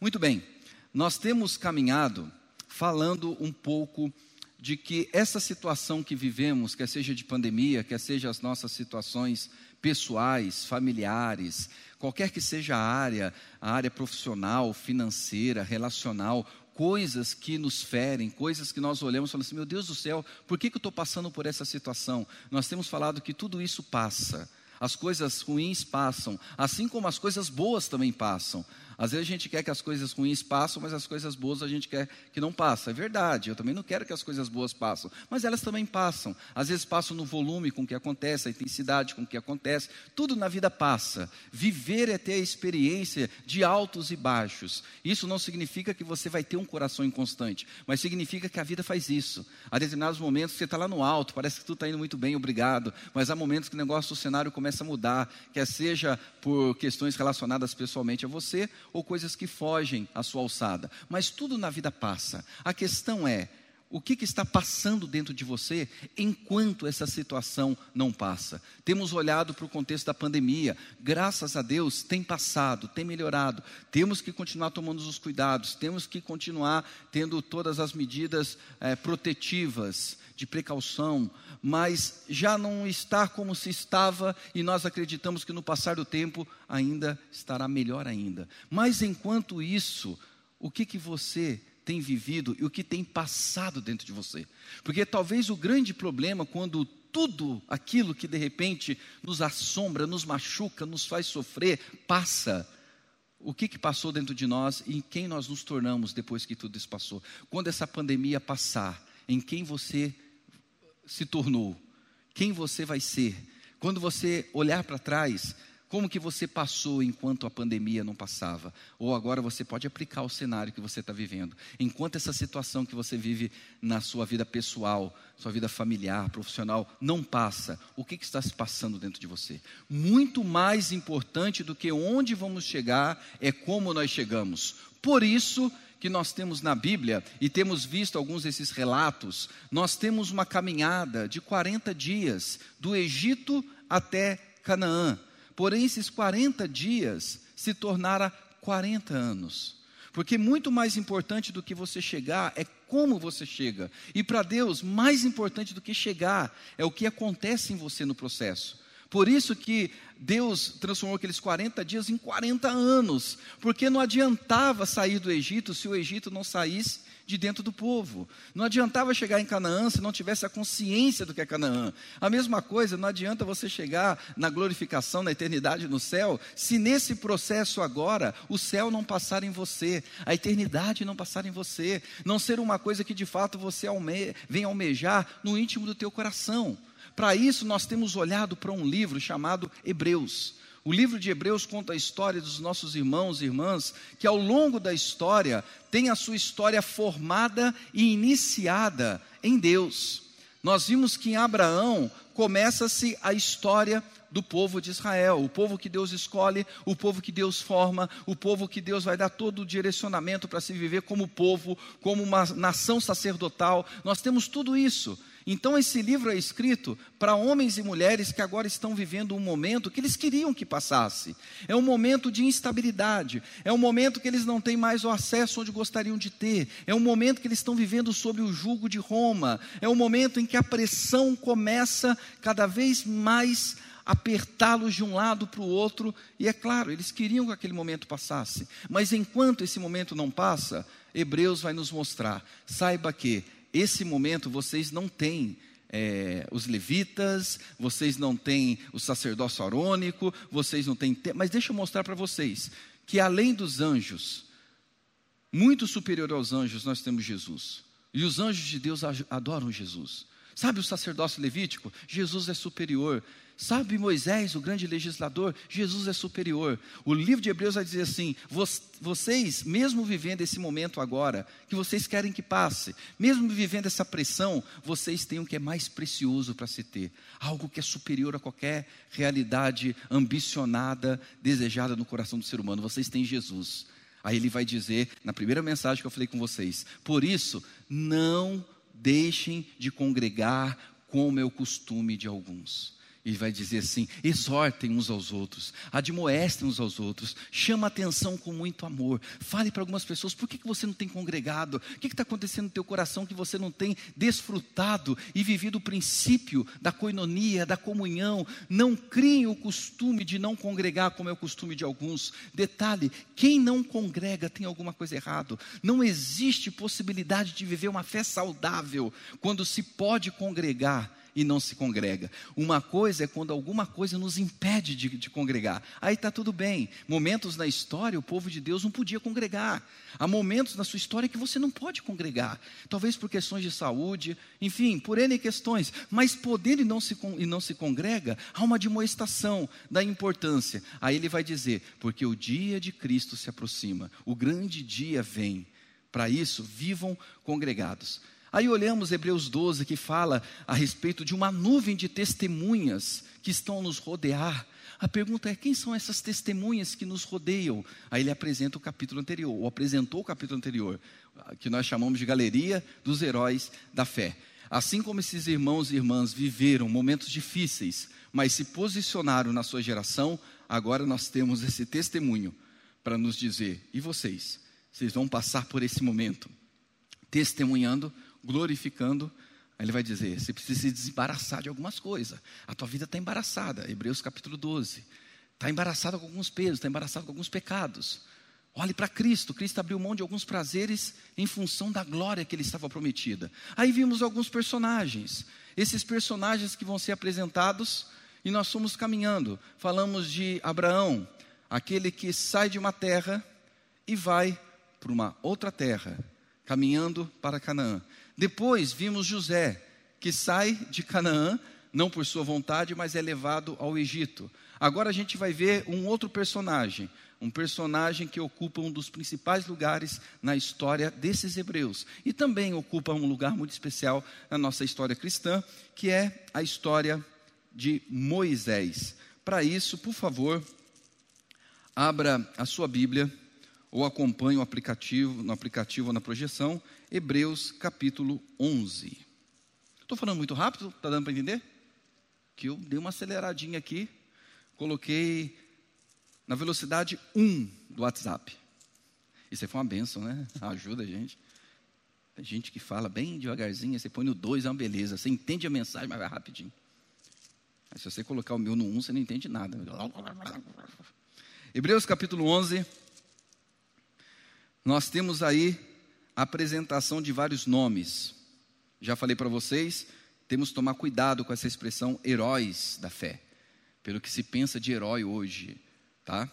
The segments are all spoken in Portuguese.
Muito bem, nós temos caminhado falando um pouco de que essa situação que vivemos, quer seja de pandemia, quer seja as nossas situações pessoais, familiares, qualquer que seja a área, a área profissional, financeira, relacional, coisas que nos ferem, coisas que nós olhamos e falamos assim: meu Deus do céu, por que, que eu estou passando por essa situação? Nós temos falado que tudo isso passa. As coisas ruins passam, assim como as coisas boas também passam. Às vezes a gente quer que as coisas ruins passem, mas as coisas boas a gente quer que não passem. É verdade, eu também não quero que as coisas boas passem, mas elas também passam. Às vezes passam no volume com que acontece, a intensidade com que acontece. Tudo na vida passa. Viver é ter a experiência de altos e baixos. Isso não significa que você vai ter um coração inconstante, mas significa que a vida faz isso. Há determinados momentos que você está lá no alto, parece que tudo está indo muito bem, obrigado, mas há momentos que o negócio, o cenário começa a mudar, quer seja por questões relacionadas pessoalmente a você ou coisas que fogem à sua alçada. Mas tudo na vida passa. A questão é, o que, que, está passando dentro de você enquanto essa situação não passa. Temos olhado para o contexto da pandemia, graças a Deus tem passado, tem melhorado. Temos que continuar tomando os cuidados, temos que continuar tendo todas as medidas é, protetivas, de precaução, mas já não está como se estava e nós acreditamos que no passar do tempo ainda estará melhor ainda. Mas enquanto isso, o que que você tem vivido e o que tem passado dentro de você? Porque talvez o grande problema quando tudo aquilo que de repente nos assombra, nos machuca, nos faz sofrer, passa. O que, que passou dentro de nós e em quem nós nos tornamos depois que tudo isso passou? Quando essa pandemia passar, em quem você se tornou, quem você vai ser. Quando você olhar para trás, como que você passou enquanto a pandemia não passava? Ou agora você pode aplicar o cenário que você está vivendo. Enquanto essa situação que você vive na sua vida pessoal, sua vida familiar, profissional, não passa, o que, que está se passando dentro de você? Muito mais importante do que onde vamos chegar é como nós chegamos. Por isso, que nós temos na Bíblia, e temos visto alguns desses relatos, nós temos uma caminhada de 40 dias, do Egito até Canaã. Porém, esses 40 dias se tornaram 40 anos. Porque muito mais importante do que você chegar é como você chega. E para Deus, mais importante do que chegar é o que acontece em você no processo. Por isso que Deus transformou aqueles 40 dias em 40 anos, porque não adiantava sair do Egito se o Egito não saísse de dentro do povo. Não adiantava chegar em Canaã se não tivesse a consciência do que é Canaã. A mesma coisa, não adianta você chegar na glorificação, na eternidade no céu, se nesse processo agora o céu não passar em você, a eternidade não passar em você, não ser uma coisa que de fato você alme vem almejar no íntimo do teu coração. Para isso, nós temos olhado para um livro chamado Hebreus. O livro de Hebreus conta a história dos nossos irmãos e irmãs que, ao longo da história, tem a sua história formada e iniciada em Deus. Nós vimos que em Abraão começa-se a história do povo de Israel, o povo que Deus escolhe, o povo que Deus forma, o povo que Deus vai dar todo o direcionamento para se viver como povo, como uma nação sacerdotal. Nós temos tudo isso. Então, esse livro é escrito para homens e mulheres que agora estão vivendo um momento que eles queriam que passasse. É um momento de instabilidade, é um momento que eles não têm mais o acesso onde gostariam de ter, é um momento que eles estão vivendo sob o jugo de Roma, é um momento em que a pressão começa cada vez mais apertá-los de um lado para o outro, e é claro, eles queriam que aquele momento passasse, mas enquanto esse momento não passa, Hebreus vai nos mostrar, saiba que esse momento vocês não têm é, os levitas, vocês não têm o sacerdócio arônico, vocês não têm. Mas deixa eu mostrar para vocês que além dos anjos, muito superior aos anjos, nós temos Jesus. E os anjos de Deus adoram Jesus. Sabe o sacerdócio levítico? Jesus é superior. Sabe Moisés, o grande legislador? Jesus é superior. O livro de Hebreus vai dizer assim: vocês, mesmo vivendo esse momento agora, que vocês querem que passe, mesmo vivendo essa pressão, vocês têm o que é mais precioso para se ter, algo que é superior a qualquer realidade ambicionada, desejada no coração do ser humano. Vocês têm Jesus. Aí ele vai dizer, na primeira mensagem que eu falei com vocês: por isso, não deixem de congregar como é o costume de alguns e vai dizer assim: exortem uns aos outros, admoestem uns aos outros, chama atenção com muito amor. Fale para algumas pessoas: por que, que você não tem congregado? O que está acontecendo no teu coração que você não tem desfrutado e vivido o princípio da coinonia, da comunhão? Não criem o costume de não congregar, como é o costume de alguns. Detalhe: quem não congrega tem alguma coisa errada. Não existe possibilidade de viver uma fé saudável quando se pode congregar e não se congrega. Uma coisa é quando alguma coisa nos impede de, de congregar. Aí está tudo bem. Momentos na história, o povo de Deus não podia congregar. Há momentos na sua história que você não pode congregar. Talvez por questões de saúde, enfim, por N questões. Mas poder e não se, e não se congrega, há uma demonstração da importância. Aí ele vai dizer: porque o dia de Cristo se aproxima, o grande dia vem. Para isso, vivam congregados. Aí olhamos Hebreus 12, que fala a respeito de uma nuvem de testemunhas que estão nos rodear. A pergunta é: quem são essas testemunhas que nos rodeiam? Aí ele apresenta o capítulo anterior, ou apresentou o capítulo anterior, que nós chamamos de Galeria dos Heróis da Fé. Assim como esses irmãos e irmãs viveram momentos difíceis, mas se posicionaram na sua geração, agora nós temos esse testemunho para nos dizer: e vocês? Vocês vão passar por esse momento testemunhando glorificando. Aí ele vai dizer: você precisa se desembaraçar de algumas coisas. A tua vida está embaraçada. Hebreus capítulo 12. Está embaraçada com alguns pesos, está embaraçada com alguns pecados. Olhe para Cristo. Cristo abriu mão de alguns prazeres em função da glória que ele estava prometida. Aí vimos alguns personagens. Esses personagens que vão ser apresentados e nós fomos caminhando. Falamos de Abraão, aquele que sai de uma terra e vai para uma outra terra, caminhando para Canaã. Depois vimos José, que sai de Canaã, não por sua vontade, mas é levado ao Egito. Agora a gente vai ver um outro personagem, um personagem que ocupa um dos principais lugares na história desses hebreus e também ocupa um lugar muito especial na nossa história cristã, que é a história de Moisés. Para isso, por favor, abra a sua Bíblia ou acompanhe o aplicativo, no aplicativo ou na projeção, Hebreus capítulo 11. Estou falando muito rápido, está dando para entender? Que eu dei uma aceleradinha aqui, coloquei na velocidade 1 do WhatsApp. Isso aí foi uma benção, né? Ajuda a gente. Tem gente que fala bem devagarzinho, você põe no 2, é uma beleza. Você entende a mensagem, mas vai rapidinho. Mas se você colocar o meu no 1, você não entende nada. Hebreus capítulo 11. Nós temos aí a apresentação de vários nomes. Já falei para vocês, temos que tomar cuidado com essa expressão heróis da fé, pelo que se pensa de herói hoje, tá?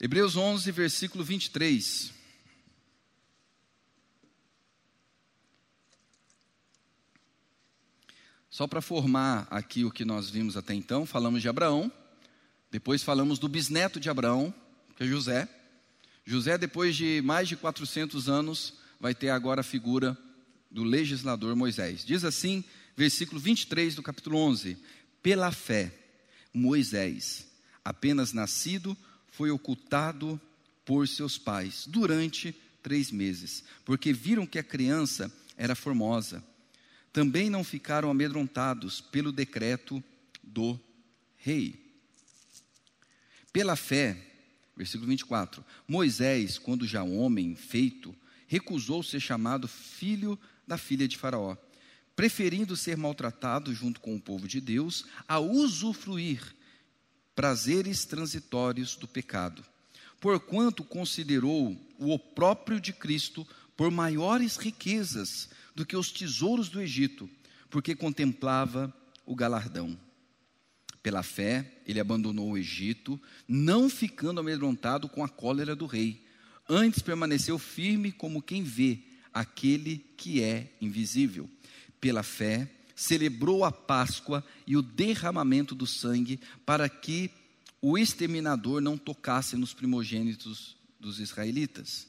Hebreus 11, versículo 23. Só para formar aqui o que nós vimos até então, falamos de Abraão, depois falamos do bisneto de Abraão, que é José. José, depois de mais de 400 anos, vai ter agora a figura do legislador Moisés. Diz assim, versículo 23 do capítulo 11: Pela fé, Moisés, apenas nascido, foi ocultado por seus pais durante três meses, porque viram que a criança era formosa. Também não ficaram amedrontados pelo decreto do rei. Pela fé, Versículo 24: Moisés, quando já homem feito, recusou ser chamado filho da filha de Faraó, preferindo ser maltratado junto com o povo de Deus a usufruir prazeres transitórios do pecado. Porquanto considerou o opróprio de Cristo por maiores riquezas do que os tesouros do Egito, porque contemplava o galardão. Pela fé, ele abandonou o Egito, não ficando amedrontado com a cólera do rei. Antes permaneceu firme como quem vê aquele que é invisível. Pela fé, celebrou a Páscoa e o derramamento do sangue para que o exterminador não tocasse nos primogênitos dos israelitas.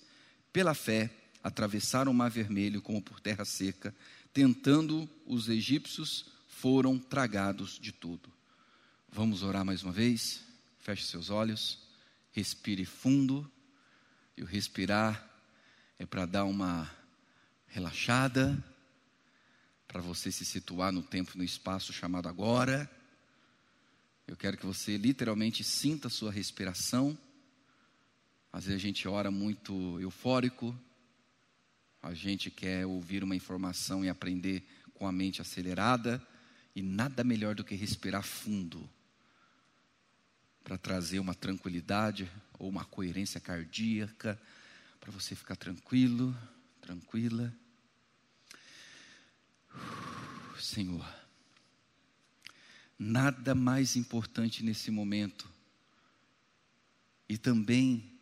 Pela fé, atravessaram o mar vermelho como por terra seca, tentando os egípcios, foram tragados de tudo. Vamos orar mais uma vez? Feche seus olhos, respire fundo. E o respirar é para dar uma relaxada, para você se situar no tempo e no espaço chamado agora. Eu quero que você literalmente sinta a sua respiração. Às vezes a gente ora muito eufórico, a gente quer ouvir uma informação e aprender com a mente acelerada, e nada melhor do que respirar fundo para trazer uma tranquilidade ou uma coerência cardíaca, para você ficar tranquilo, tranquila. Senhor, nada mais importante nesse momento, e também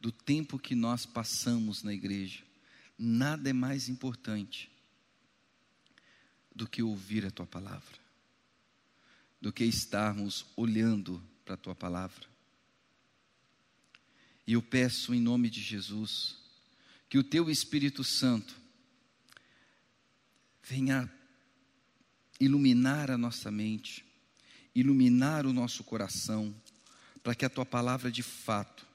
do tempo que nós passamos na igreja, nada é mais importante do que ouvir a tua palavra, do que estarmos olhando para a tua palavra. E eu peço em nome de Jesus que o teu Espírito Santo venha iluminar a nossa mente, iluminar o nosso coração, para que a tua palavra de fato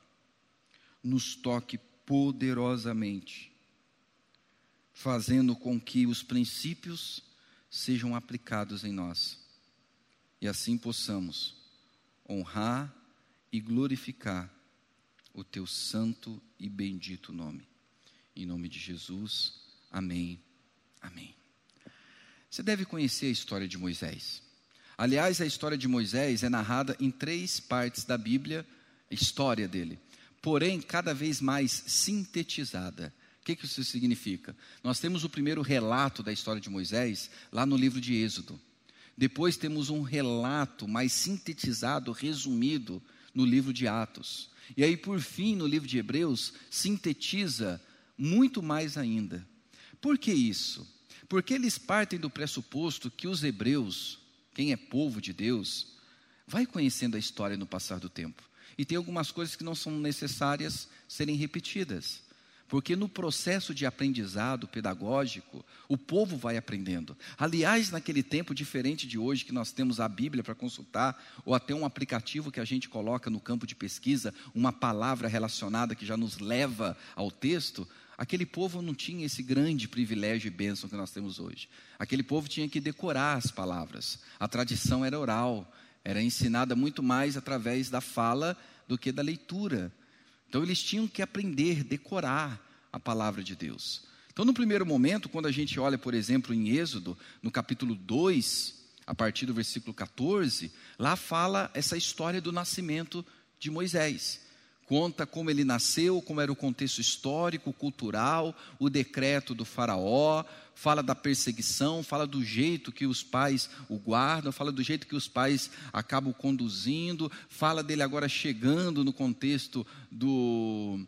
nos toque poderosamente, fazendo com que os princípios sejam aplicados em nós e assim possamos honrar e glorificar o teu santo e bendito nome. Em nome de Jesus, amém. Amém. Você deve conhecer a história de Moisés. Aliás, a história de Moisés é narrada em três partes da Bíblia, a história dele, porém cada vez mais sintetizada. O que, isso significa? Nós temos o primeiro relato da história de Moisés lá no livro de Êxodo. Depois temos um relato mais sintetizado, resumido, no livro de Atos. E aí, por fim, no livro de Hebreus, sintetiza muito mais ainda. Por que isso? Porque eles partem do pressuposto que os hebreus, quem é povo de Deus, vai conhecendo a história no passar do tempo. E tem algumas coisas que não são necessárias serem repetidas. Porque no processo de aprendizado pedagógico, o povo vai aprendendo. Aliás, naquele tempo diferente de hoje, que nós temos a Bíblia para consultar, ou até um aplicativo que a gente coloca no campo de pesquisa, uma palavra relacionada que já nos leva ao texto, aquele povo não tinha esse grande privilégio e bênção que nós temos hoje. Aquele povo tinha que decorar as palavras. A tradição era oral, era ensinada muito mais através da fala do que da leitura. Então eles tinham que aprender, decorar a palavra de Deus. Então, no primeiro momento, quando a gente olha, por exemplo, em Êxodo, no capítulo 2, a partir do versículo 14, lá fala essa história do nascimento de Moisés. Conta como ele nasceu, como era o contexto histórico, cultural, o decreto do Faraó, fala da perseguição, fala do jeito que os pais o guardam, fala do jeito que os pais acabam conduzindo, fala dele agora chegando no contexto do,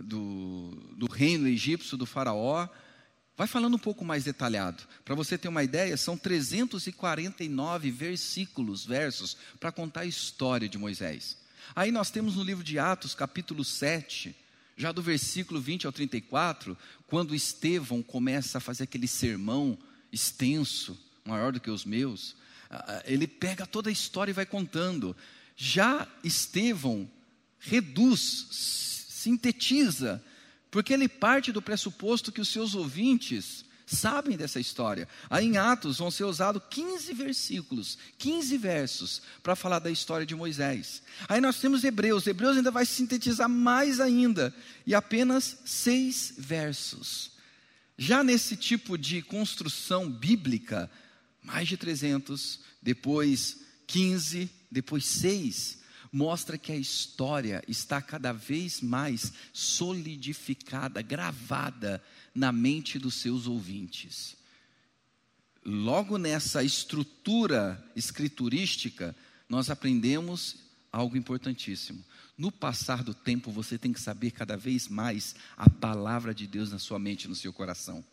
do, do reino egípcio, do Faraó. Vai falando um pouco mais detalhado. Para você ter uma ideia, são 349 versículos, versos, para contar a história de Moisés. Aí nós temos no livro de Atos, capítulo 7, já do versículo 20 ao 34, quando Estevão começa a fazer aquele sermão extenso, maior do que os meus, ele pega toda a história e vai contando. Já Estevão reduz, sintetiza, porque ele parte do pressuposto que os seus ouvintes sabem dessa história. Aí em Atos vão ser usados 15 versículos, 15 versos, para falar da história de Moisés. Aí nós temos Hebreus, Hebreus ainda vai sintetizar mais ainda, e apenas seis versos. Já nesse tipo de construção bíblica, mais de 300, depois 15, depois 6, mostra que a história está cada vez mais solidificada, gravada na mente dos seus ouvintes. Logo nessa estrutura escriturística, nós aprendemos algo importantíssimo. No passar do tempo, você tem que saber cada vez mais a palavra de Deus na sua mente, no seu coração.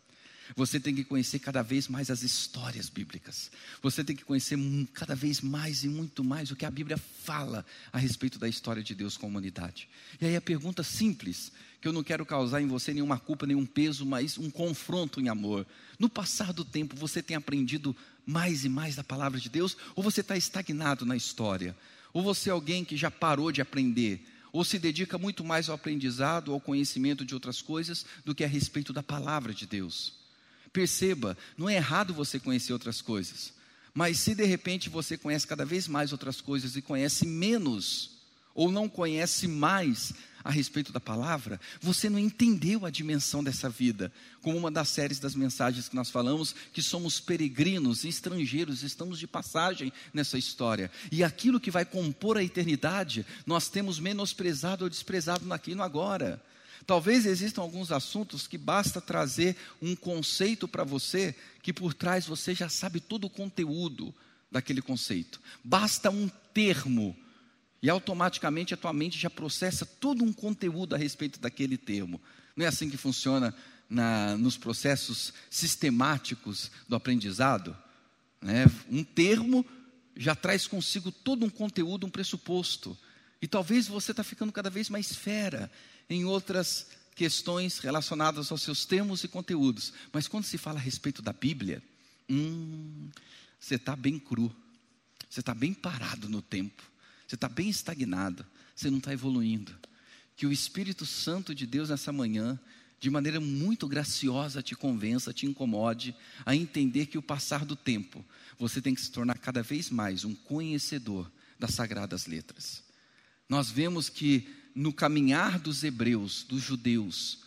Você tem que conhecer cada vez mais as histórias bíblicas. Você tem que conhecer cada vez mais e muito mais o que a Bíblia fala a respeito da história de Deus com a humanidade. E aí a pergunta simples, que eu não quero causar em você nenhuma culpa, nenhum peso, mas um confronto em amor. No passar do tempo, você tem aprendido mais e mais da palavra de Deus? Ou você está estagnado na história? Ou você é alguém que já parou de aprender? Ou se dedica muito mais ao aprendizado, ao conhecimento de outras coisas, do que a respeito da palavra de Deus? Perceba, não é errado você conhecer outras coisas, mas se de repente você conhece cada vez mais outras coisas e conhece menos, ou não conhece mais a respeito da palavra, você não entendeu a dimensão dessa vida. Como uma das séries das mensagens que nós falamos, que somos peregrinos, estrangeiros, estamos de passagem nessa história. E aquilo que vai compor a eternidade, nós temos menosprezado ou desprezado naqui no agora. Talvez existam alguns assuntos que basta trazer um conceito para você, que por trás você já sabe todo o conteúdo daquele conceito. Basta um termo e automaticamente a tua mente já processa todo um conteúdo a respeito daquele termo. Não é assim que funciona na, nos processos sistemáticos do aprendizado? Né? Um termo já traz consigo todo um conteúdo, um pressuposto. E talvez você está ficando cada vez mais fera em outras questões relacionadas aos seus termos e conteúdos. Mas quando se fala a respeito da Bíblia, hum, você está bem cru, você está bem parado no tempo. Você está bem estagnado, você não está evoluindo. Que o Espírito Santo de Deus nessa manhã, de maneira muito graciosa, te convença, te incomode a entender que o passar do tempo, você tem que se tornar cada vez mais um conhecedor das sagradas letras. Nós vemos que no caminhar dos hebreus, dos judeus,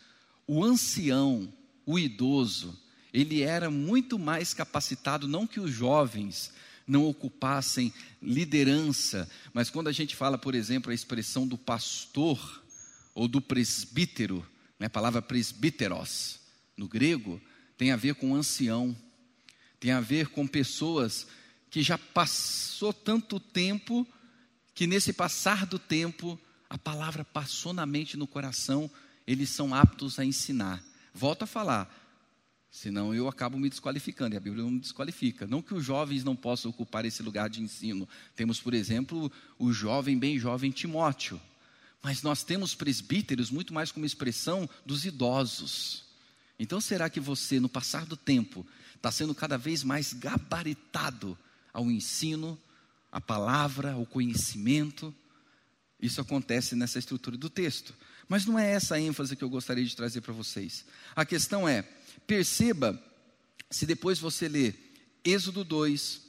o ancião, o idoso, ele era muito mais capacitado, não que os jovens, não ocupassem liderança. Mas quando a gente fala, por exemplo, a expressão do pastor ou do presbítero, né, a palavra presbíteros, no grego, tem a ver com ancião, tem a ver com pessoas que já passou tanto tempo que nesse passar do tempo a palavra passou na mente, no coração, eles são aptos a ensinar. Volto a falar, Senão eu acabo me desqualificando, e a Bíblia não me desqualifica. Não que os jovens não possam ocupar esse lugar de ensino. Temos, por exemplo, o jovem, bem jovem Timóteo. Mas nós temos presbíteros muito mais como expressão dos idosos. Então será que você, no passar do tempo, está sendo cada vez mais gabaritado ao ensino, à palavra, ao conhecimento? Isso acontece nessa estrutura do texto. Mas não é essa a ênfase que eu gostaria de trazer para vocês. A questão é Perceba, se depois você ler Êxodo 2,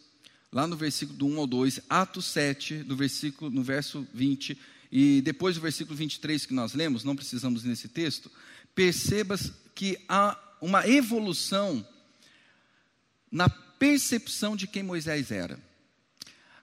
lá no versículo do 1 ao 2, Atos 7, no, versículo, no verso 20, e depois do versículo 23 que nós lemos, não precisamos nesse texto, perceba que há uma evolução na percepção de quem Moisés era.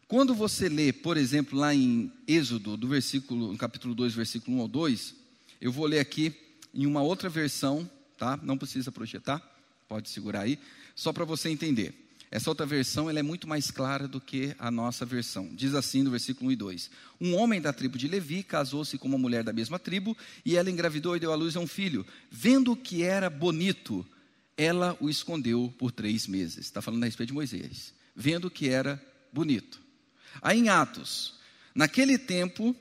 Quando você lê, por exemplo, lá em Êxodo, do versículo, no capítulo 2, versículo 1 ao 2, eu vou ler aqui em uma outra versão, tá? Não precisa projetar, pode segurar aí, só para você entender. Essa outra versão ela é muito mais clara do que a nossa versão. Diz assim no versículo 1 e 2: Um homem da tribo de Levi casou-se com uma mulher da mesma tribo, e ela engravidou e deu à luz a um filho. Vendo que era bonito, ela o escondeu por três meses. Está falando a respeito de Moisés. Vendo que era bonito. Aí em Atos, naquele tempo,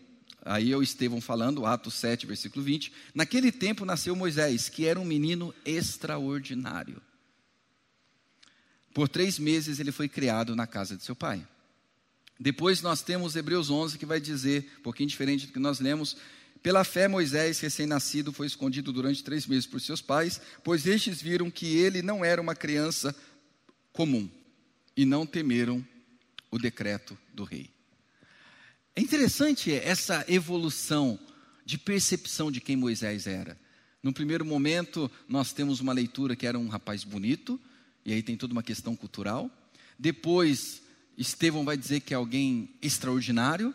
Aí o Estevão falando, Atos 7, versículo 20. Naquele tempo nasceu Moisés, que era um menino extraordinário. Por três meses ele foi criado na casa de seu pai. Depois nós temos Hebreus 11, que vai dizer, um pouquinho diferente do que nós lemos, pela fé, Moisés, recém-nascido, foi escondido durante três meses por seus pais, pois estes viram que ele não era uma criança comum e não temeram o decreto do rei. É interessante essa evolução de percepção de quem Moisés era. No primeiro momento, nós temos uma leitura que era um rapaz bonito, e aí tem toda uma questão cultural. Depois, Estevão vai dizer que é alguém extraordinário,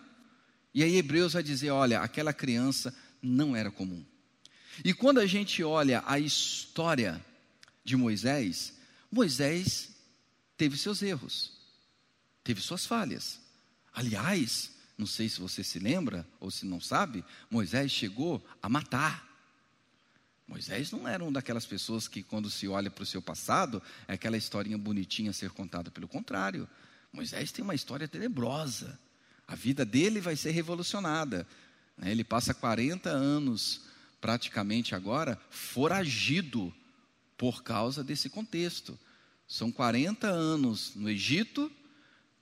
e aí Hebreus vai dizer: olha, aquela criança não era comum. E quando a gente olha a história de Moisés, Moisés teve seus erros, teve suas falhas. Aliás, não sei se você se lembra ou se não sabe, Moisés chegou a matar. Moisés não era uma daquelas pessoas que, quando se olha para o seu passado, é aquela historinha bonitinha a ser contada. Pelo contrário, Moisés tem uma história tenebrosa. A vida dele vai ser revolucionada. Né? Ele passa 40 anos, praticamente agora, foragido por causa desse contexto. São 40 anos no Egito,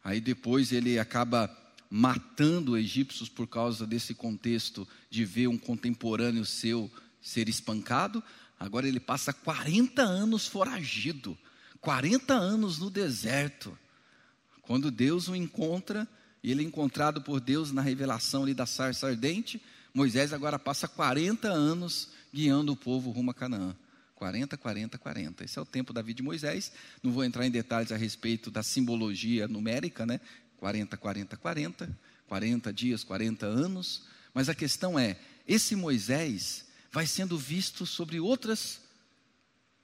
aí depois ele acaba matando egípcios por causa desse contexto de ver um contemporâneo seu ser espancado, agora ele passa 40 anos foragido, 40 anos no deserto. Quando Deus o encontra, e ele é encontrado por Deus na revelação ali da sarça ardente, Moisés agora passa 40 anos guiando o povo rumo a Canaã. 40, 40, 40. Esse é o tempo da vida de Moisés. Não vou entrar em detalhes a respeito da simbologia numérica, né? 40, 40, 40. 40 dias, 40 anos. Mas a questão é: esse Moisés vai sendo visto sobre outras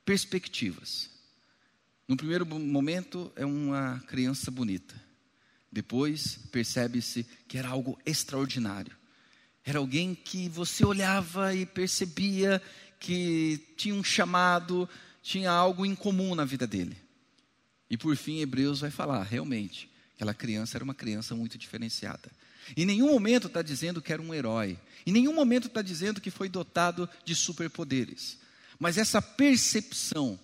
perspectivas. No primeiro momento, é uma criança bonita. Depois, percebe-se que era algo extraordinário. Era alguém que você olhava e percebia que tinha um chamado, tinha algo em comum na vida dele. E por fim, Hebreus vai falar, realmente, aquela criança era uma criança muito diferenciada. Em nenhum momento está dizendo que era um herói. Em nenhum momento está dizendo que foi dotado de superpoderes. Mas essa percepção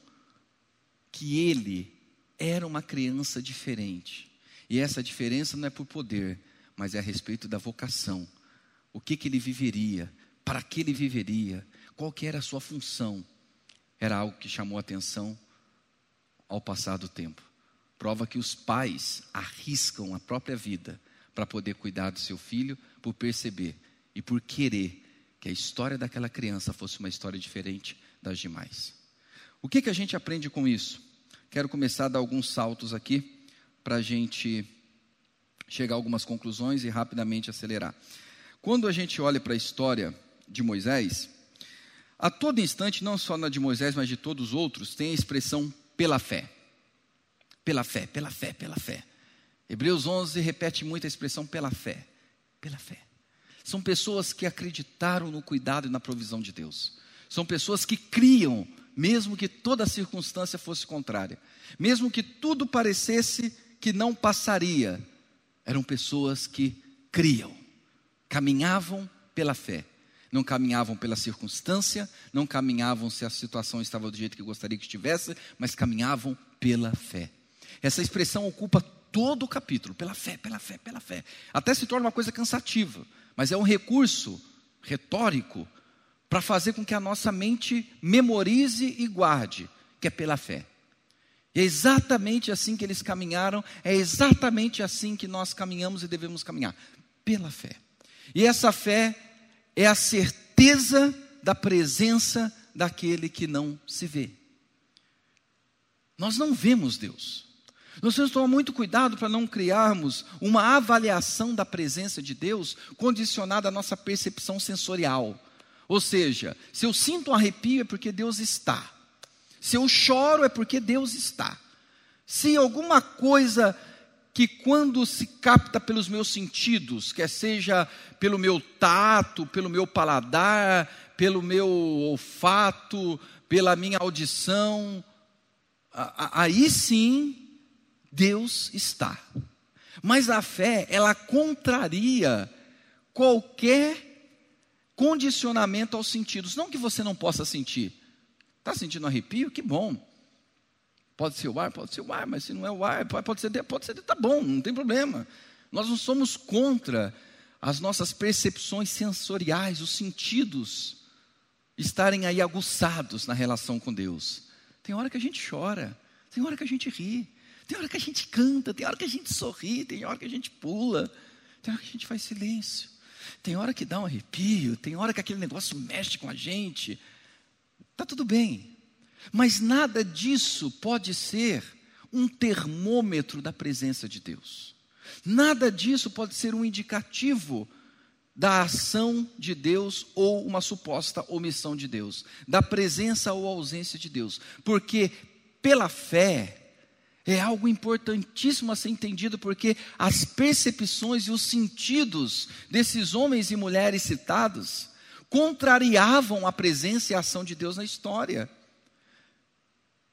que ele era uma criança diferente. E essa diferença não é por poder, mas é a respeito da vocação o que, que ele viveria, para que ele viveria, qual que era a sua função, era algo que chamou atenção ao passar do tempo. Prova que os pais arriscam a própria vida para poder cuidar do seu filho, por perceber e por querer que a história daquela criança fosse uma história diferente das demais. O que, que a gente aprende com isso? Quero começar a dar alguns saltos aqui para a gente chegar a algumas conclusões e rapidamente acelerar. Quando a gente olha para a história de Moisés, a todo instante, não só na de Moisés, mas de todos os outros, tem a expressão pela fé. Pela fé, pela fé, pela fé. Hebreus 11 repete muito a expressão pela fé. Pela fé. São pessoas que acreditaram no cuidado e na provisão de Deus. São pessoas que criam, mesmo que toda circunstância fosse contrária. Mesmo que tudo parecesse que não passaria. Eram pessoas que criam caminhavam pela fé. Não caminhavam pela circunstância, não caminhavam se a situação estava do jeito que gostaria que estivesse, mas caminhavam pela fé. Essa expressão ocupa todo o capítulo, pela fé, pela fé, pela fé. Até se torna uma coisa cansativa, mas é um recurso retórico para fazer com que a nossa mente memorize e guarde, que é pela fé. é exatamente assim que eles caminharam, é exatamente assim que nós caminhamos e devemos caminhar, pela fé. E essa fé é a certeza da presença daquele que não se vê. Nós não vemos Deus. Nós temos que tomar muito cuidado para não criarmos uma avaliação da presença de Deus condicionada à nossa percepção sensorial. Ou seja, se eu sinto um arrepio é porque Deus está. Se eu choro é porque Deus está. Se alguma coisa que quando se capta pelos meus sentidos, quer seja pelo meu tato, pelo meu paladar, pelo meu olfato, pela minha audição, aí sim Deus está. Mas a fé, ela contraria qualquer condicionamento aos sentidos. Não que você não possa sentir. Está sentindo arrepio? Que bom. Pode ser o ar, pode ser o ar, mas se não é o ar, pode ser, pode ser, tá bom, não tem problema. Nós não somos contra as nossas percepções sensoriais, os sentidos estarem aí aguçados na relação com Deus. Tem hora que a gente chora, tem hora que a gente ri, tem hora que a gente canta, tem hora que a gente sorri, tem hora que a gente pula, tem hora que a gente faz silêncio, tem hora que dá um arrepio, tem hora que aquele negócio mexe com a gente. Tá tudo bem. Mas nada disso pode ser um termômetro da presença de Deus. Nada disso pode ser um indicativo da ação de Deus ou uma suposta omissão de Deus, da presença ou ausência de Deus, porque pela fé é algo importantíssimo a ser entendido, porque as percepções e os sentidos desses homens e mulheres citados contrariavam a presença e a ação de Deus na história.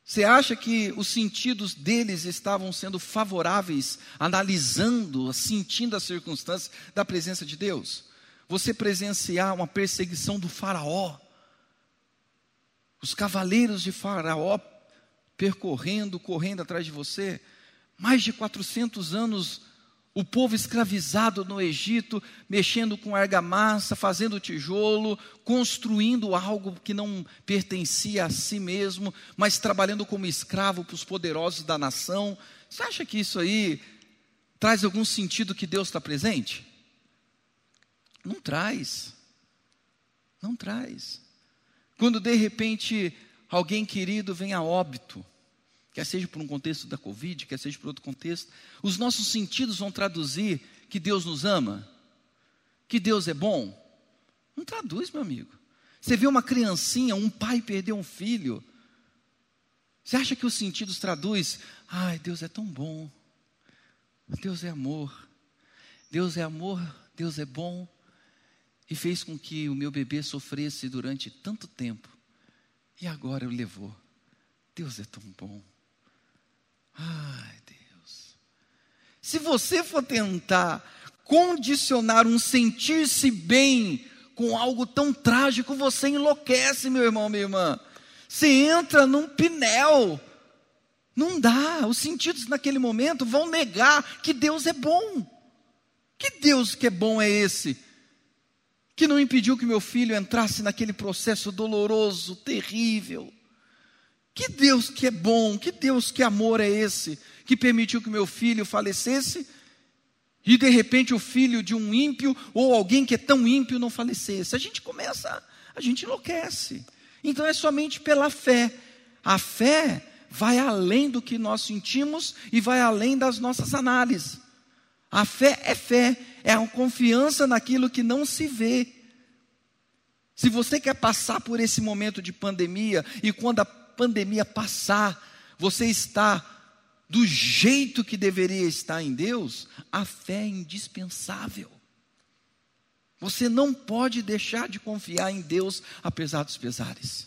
Você acha que os sentidos deles estavam sendo favoráveis, analisando, sentindo as circunstâncias da presença de Deus? Você presenciar uma perseguição do Faraó, os cavaleiros de Faraó percorrendo, correndo atrás de você, mais de 400 anos o povo escravizado no Egito, mexendo com argamassa, fazendo tijolo, construindo algo que não pertencia a si mesmo, mas trabalhando como escravo para os poderosos da nação. Você acha que isso aí traz algum sentido que Deus está presente? Não traz. Não traz. Quando de repente alguém querido vem a óbito, quer seja por um contexto da Covid, quer seja por outro contexto, os nossos sentidos vão traduzir que Deus nos ama, que Deus é bom. Não traduz, meu amigo. Você vê uma criancinha, um pai perder um filho. Você acha que os sentidos traduz? Ai, Deus é tão bom. Deus é amor. Deus é amor, Deus é bom. E fez com que o meu bebê sofresse durante tanto tempo. E agora o levou. Deus é tão bom. Ai, Deus. Se você for tentar condicionar um sentir-se bem com algo tão trágico, você enlouquece, meu irmão, minha irmã. Você entra num pinel. Não dá. Os sentidos naquele momento vão negar que Deus é bom. Que Deus que é bom é esse? Que não impediu que meu filho entrasse naquele processo doloroso, terrível. Que Deus que é bom, que Deus que amor é esse, que permitiu que meu filho falecesse e de repente o filho de um ímpio ou alguém que é tão ímpio não falecesse. A gente começa, a gente enlouquece. Então é somente pela fé. A fé vai além do que nós sentimos e vai além das nossas análises. A fé é fé, é a confiança naquilo que não se vê. Se você quer passar por esse momento de pandemia e quando a pandemia passar, você está do jeito que deveria estar em Deus, a fé é indispensável. Você não pode deixar de confiar em Deus apesar dos pesares.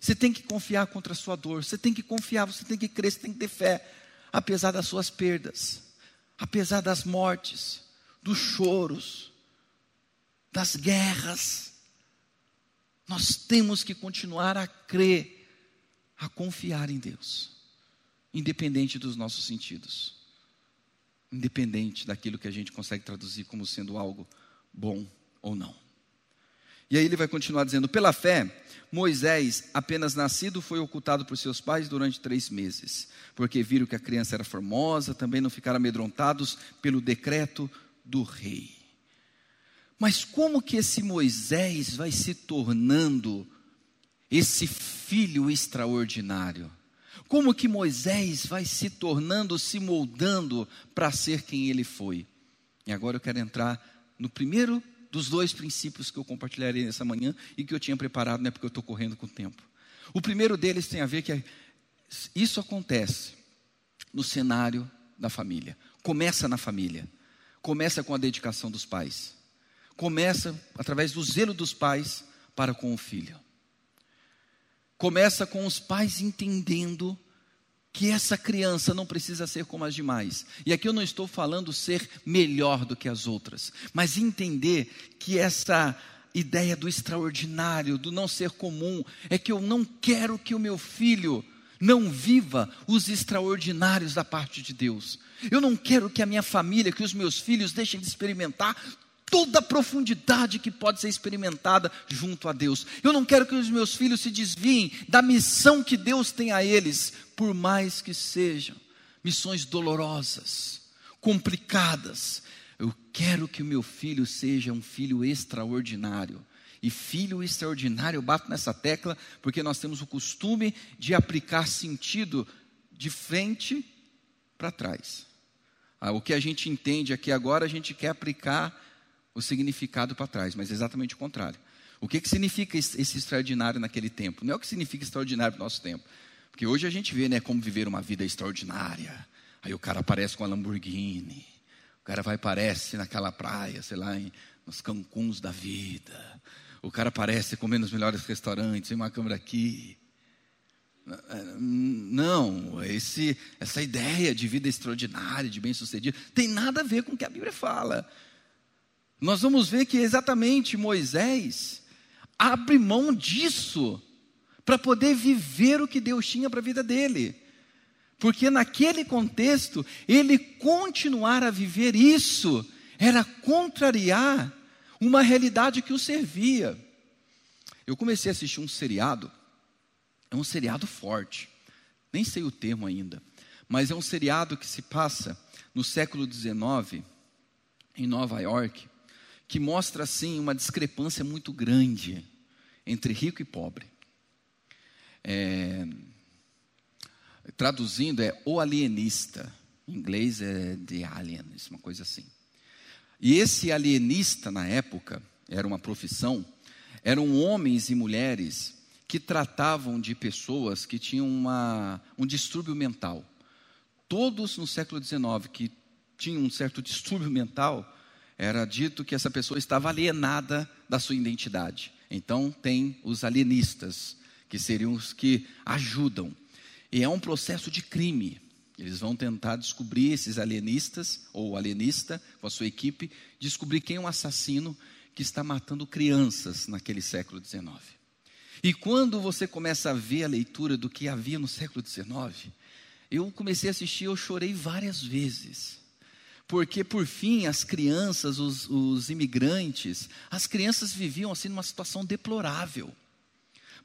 Você tem que confiar contra a sua dor, você tem que confiar, você tem que crer, você tem que ter fé, apesar das suas perdas, apesar das mortes, dos choros, das guerras. Nós temos que continuar a crer a confiar em Deus, independente dos nossos sentidos, independente daquilo que a gente consegue traduzir como sendo algo bom ou não. E aí ele vai continuar dizendo: pela fé, Moisés, apenas nascido, foi ocultado por seus pais durante três meses, porque viram que a criança era formosa, também não ficaram amedrontados pelo decreto do rei. Mas como que esse Moisés vai se tornando esse filho extraordinário. Como que Moisés vai se tornando, se moldando para ser quem ele foi? E agora eu quero entrar no primeiro dos dois princípios que eu compartilharei nessa manhã e que eu tinha preparado, não é porque eu estou correndo com o tempo. O primeiro deles tem a ver que isso acontece no cenário da família. Começa na família. Começa com a dedicação dos pais. Começa através do zelo dos pais para com o filho. Começa com os pais entendendo que essa criança não precisa ser como as demais. E aqui eu não estou falando ser melhor do que as outras, mas entender que essa ideia do extraordinário, do não ser comum, é que eu não quero que o meu filho não viva os extraordinários da parte de Deus. Eu não quero que a minha família, que os meus filhos deixem de experimentar toda a profundidade que pode ser experimentada junto a Deus. Eu não quero que os meus filhos se desviem da missão que Deus tem a eles, por mais que sejam missões dolorosas, complicadas. Eu quero que o meu filho seja um filho extraordinário. E filho extraordinário, eu bato nessa tecla porque nós temos o costume de aplicar sentido de frente para trás. Ah, o que a gente entende aqui agora, a gente quer aplicar o significado para trás, mas exatamente o contrário. O que, que significa esse extraordinário naquele tempo? Não é o que significa extraordinário no nosso tempo. Porque hoje a gente vê né, como viver uma vida extraordinária. Aí o cara aparece com a Lamborghini. O cara vai aparece naquela praia, sei lá, em, nos cancuns da vida. O cara aparece comendo nos melhores restaurantes, tem uma câmera aqui. Não, esse, essa ideia de vida extraordinária, de bem-sucedido, tem nada a ver com o que a Bíblia fala. Nós vamos ver que exatamente Moisés abre mão disso para poder viver o que Deus tinha para a vida dele. Porque naquele contexto, ele continuar a viver isso era contrariar uma realidade que o servia. Eu comecei a assistir um seriado, é um seriado forte, nem sei o termo ainda, mas é um seriado que se passa no século XIX, em Nova York, que mostra assim uma discrepância muito grande entre rico e pobre. É, traduzindo é o alienista, em inglês é the alien, uma coisa assim. E esse alienista na época era uma profissão, eram homens e mulheres que tratavam de pessoas que tinham uma, um distúrbio mental. Todos no século XIX que tinham um certo distúrbio mental, era dito que essa pessoa estava alienada da sua identidade. Então, tem os alienistas, que seriam os que ajudam. E é um processo de crime. Eles vão tentar descobrir esses alienistas, ou alienista, com a sua equipe, descobrir quem é um assassino que está matando crianças naquele século XIX. E quando você começa a ver a leitura do que havia no século XIX, eu comecei a assistir, eu chorei várias vezes porque por fim as crianças, os, os imigrantes, as crianças viviam assim numa situação deplorável.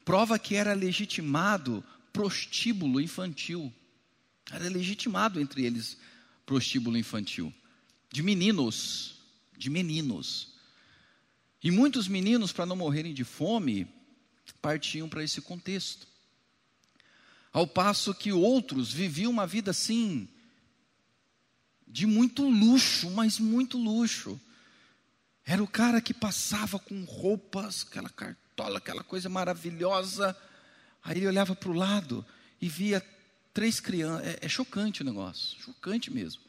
Prova que era legitimado prostíbulo infantil. Era legitimado entre eles prostíbulo infantil. De meninos, de meninos. E muitos meninos, para não morrerem de fome, partiam para esse contexto. Ao passo que outros viviam uma vida assim, de muito luxo, mas muito luxo. Era o cara que passava com roupas, aquela cartola, aquela coisa maravilhosa. Aí ele olhava para o lado e via três crianças. É, é, chocante o negócio, chocante mesmo.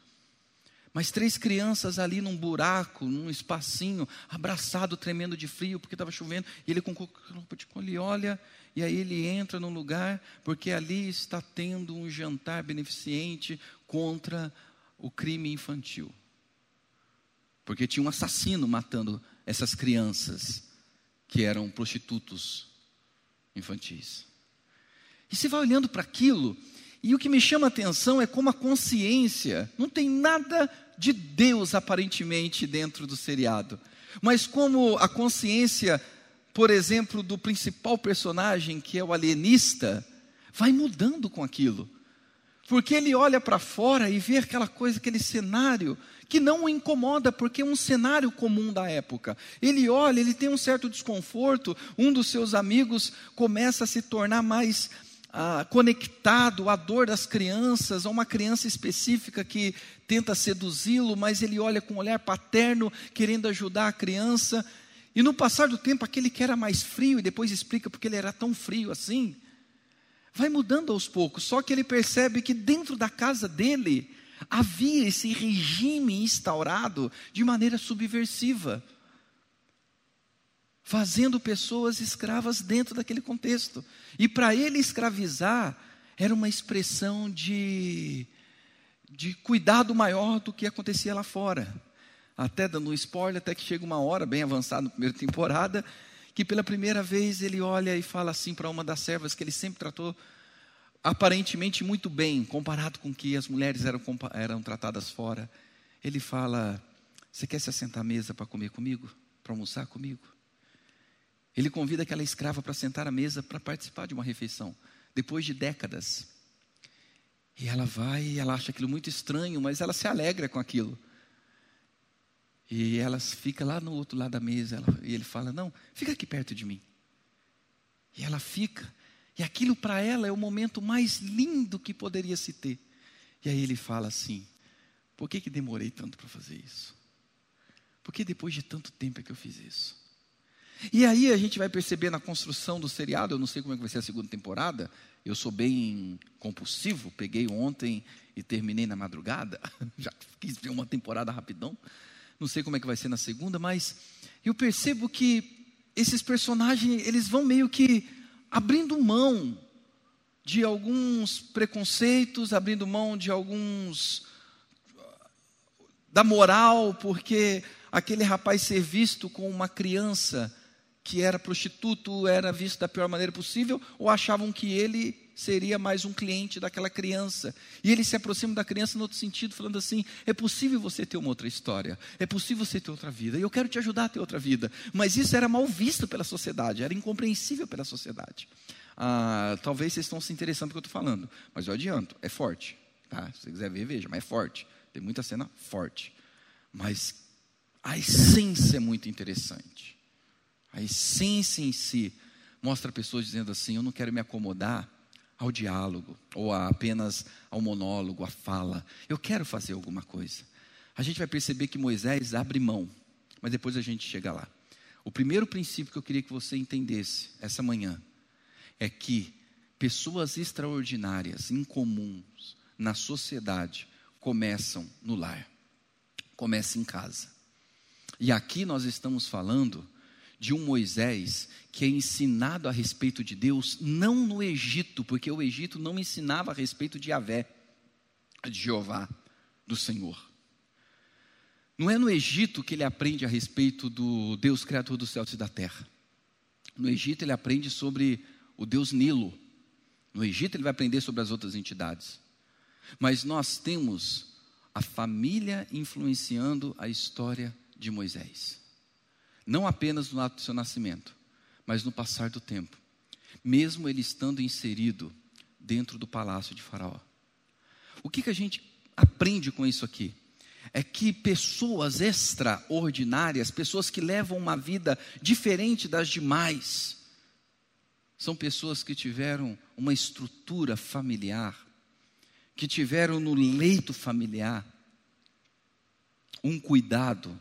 Mas três crianças ali num buraco, num espacinho, abraçado, tremendo de frio, porque estava chovendo. E ele com roupa de ele olha, e aí ele entra num lugar, porque ali está tendo um jantar beneficente contra o crime infantil. Porque tinha um assassino matando essas crianças que eram prostitutos infantis. E você vai olhando para aquilo, e o que me chama a atenção é como a consciência, não tem nada de Deus aparentemente dentro do seriado, mas como a consciência, por exemplo, do principal personagem, que é o alienista, vai mudando com aquilo. Porque ele olha para fora e vê aquela coisa, aquele cenário que não o incomoda, porque é um cenário comum da época. Ele olha, ele tem um certo desconforto, um dos seus amigos começa a se tornar mais ah, conectado à dor das crianças, a uma criança específica que tenta seduzi-lo, mas ele olha com um olhar paterno, querendo ajudar a criança. E no passar do tempo, aquele que era mais frio, e depois explica porque ele era tão frio assim, vai mudando aos poucos, só que ele percebe que dentro da casa dele havia esse regime instaurado de maneira subversiva, fazendo pessoas escravas dentro daquele contexto. E para ele escravizar era uma expressão de de cuidado maior do que acontecia lá fora. Até dando um spoiler, até que chega uma hora bem avançada na primeira temporada, que pela primeira vez ele olha e fala assim para uma das servas que ele sempre tratou aparentemente muito bem, comparado com que as mulheres eram, eram tratadas fora. Ele fala: Você quer se assentar à mesa para comer comigo? Para almoçar comigo? Ele convida aquela escrava para sentar à mesa para participar de uma refeição, depois de décadas. E ela vai ela acha aquilo muito estranho, mas ela se alegra com aquilo. E ela fica lá no outro lado da mesa, ela, e ele fala: Não, fica aqui perto de mim. E ela fica, e aquilo para ela é o momento mais lindo que poderia se ter. E aí ele fala assim: Por que, que demorei tanto para fazer isso? Por que depois de tanto tempo é que eu fiz isso? E aí a gente vai perceber na construção do seriado, eu não sei como é que vai ser a segunda temporada, eu sou bem compulsivo, peguei ontem e terminei na madrugada, já quis ver uma temporada rapidão. Não sei como é que vai ser na segunda, mas eu percebo que esses personagens, eles vão meio que abrindo mão de alguns preconceitos, abrindo mão de alguns da moral, porque aquele rapaz ser visto com uma criança que era prostituto era visto da pior maneira possível, ou achavam que ele seria mais um cliente daquela criança. E ele se aproxima da criança no outro sentido, falando assim: é possível você ter uma outra história, é possível você ter outra vida, e eu quero te ajudar a ter outra vida. Mas isso era mal visto pela sociedade, era incompreensível pela sociedade. Ah, talvez vocês estão se interessando no que eu estou falando, mas eu adianto, é forte. Tá? Se você quiser ver, veja, mas é forte. Tem muita cena forte. Mas a essência é muito interessante. A essência em si mostra pessoas dizendo assim: eu não quero me acomodar ao diálogo, ou apenas ao monólogo, à fala. Eu quero fazer alguma coisa. A gente vai perceber que Moisés abre mão, mas depois a gente chega lá. O primeiro princípio que eu queria que você entendesse essa manhã é que pessoas extraordinárias, incomuns na sociedade, começam no lar, começam em casa. E aqui nós estamos falando de um Moisés que é ensinado a respeito de Deus, não no Egito, porque o Egito não ensinava a respeito de Yahvé, de Jeová, do Senhor. Não é no Egito que ele aprende a respeito do Deus Criador dos céus e da terra. No Egito ele aprende sobre o Deus Nilo. No Egito ele vai aprender sobre as outras entidades. Mas nós temos a família influenciando a história de Moisés não apenas no ato do seu nascimento, mas no passar do tempo, mesmo ele estando inserido dentro do palácio de Faraó. O que, que a gente aprende com isso aqui? É que pessoas extraordinárias, pessoas que levam uma vida diferente das demais, são pessoas que tiveram uma estrutura familiar, que tiveram no leito familiar um cuidado,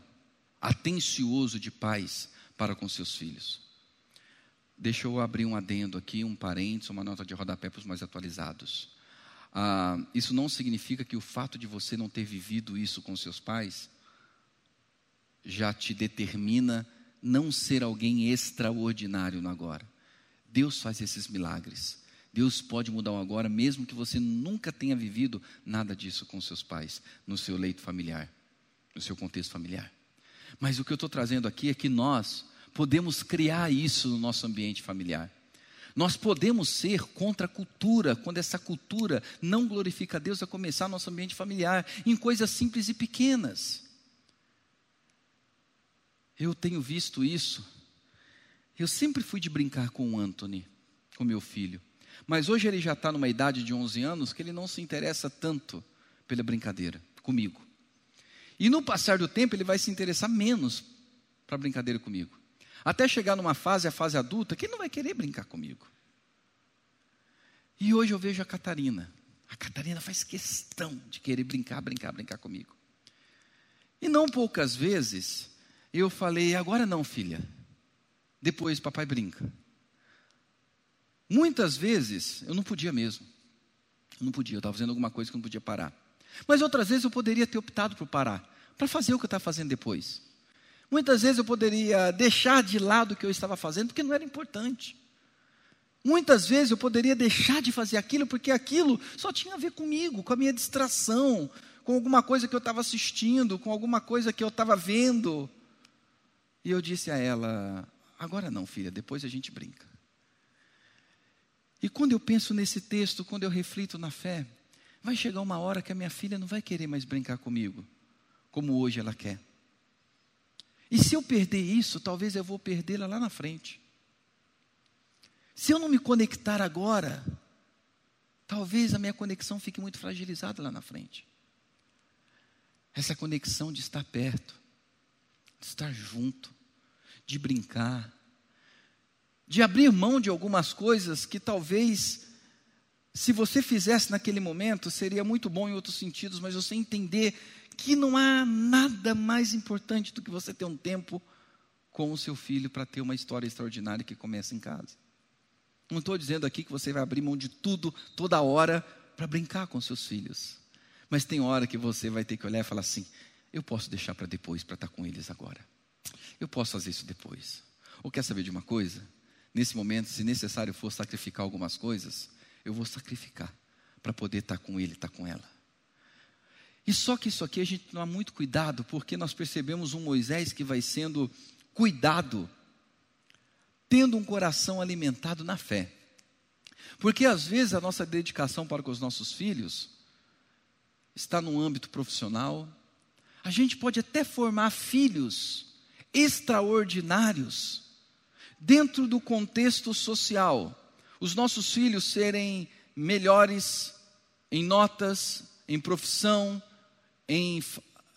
atencioso de pais para com seus filhos. Deixa eu abrir um adendo aqui, um parênteses, uma nota de rodapé para os mais atualizados. Ah, isso não significa que o fato de você não ter vivido isso com seus pais já te determina não ser alguém extraordinário no agora. Deus faz esses milagres. Deus pode mudar o agora, mesmo que você nunca tenha vivido nada disso com seus pais, no seu leito familiar, no seu contexto familiar. Mas o que eu estou trazendo aqui é que nós podemos criar isso no nosso ambiente familiar. Nós podemos ser contra a cultura, quando essa cultura não glorifica a Deus, a começar nosso ambiente familiar, em coisas simples e pequenas. Eu tenho visto isso. Eu sempre fui de brincar com o Anthony, com meu filho. Mas hoje ele já está numa idade de 11 anos que ele não se interessa tanto pela brincadeira comigo. E no passar do tempo, ele vai se interessar menos para brincadeira comigo. Até chegar numa fase, a fase adulta, que ele não vai querer brincar comigo. E hoje eu vejo a Catarina. A Catarina faz questão de querer brincar, brincar, brincar comigo. E não poucas vezes eu falei, agora não, filha. Depois papai brinca. Muitas vezes eu não podia mesmo. Eu não podia, eu estava fazendo alguma coisa que eu não podia parar. Mas outras vezes eu poderia ter optado por parar, para fazer o que eu estava fazendo depois. Muitas vezes eu poderia deixar de lado o que eu estava fazendo, porque não era importante. Muitas vezes eu poderia deixar de fazer aquilo, porque aquilo só tinha a ver comigo, com a minha distração, com alguma coisa que eu estava assistindo, com alguma coisa que eu estava vendo. E eu disse a ela: agora não, filha, depois a gente brinca. E quando eu penso nesse texto, quando eu reflito na fé, Vai chegar uma hora que a minha filha não vai querer mais brincar comigo, como hoje ela quer. E se eu perder isso, talvez eu vou perdê-la lá na frente. Se eu não me conectar agora, talvez a minha conexão fique muito fragilizada lá na frente. Essa conexão de estar perto, de estar junto, de brincar, de abrir mão de algumas coisas que talvez se você fizesse naquele momento, seria muito bom em outros sentidos, mas você entender que não há nada mais importante do que você ter um tempo com o seu filho para ter uma história extraordinária que começa em casa. Não estou dizendo aqui que você vai abrir mão de tudo, toda hora, para brincar com seus filhos. Mas tem hora que você vai ter que olhar e falar assim: eu posso deixar para depois, para estar com eles agora. Eu posso fazer isso depois. Ou quer saber de uma coisa? Nesse momento, se necessário for sacrificar algumas coisas, eu vou sacrificar para poder estar com ele, estar com ela. E só que isso aqui a gente há muito cuidado, porque nós percebemos um Moisés que vai sendo cuidado tendo um coração alimentado na fé. Porque às vezes a nossa dedicação para com os nossos filhos está no âmbito profissional. A gente pode até formar filhos extraordinários dentro do contexto social. Os nossos filhos serem melhores em notas, em profissão, em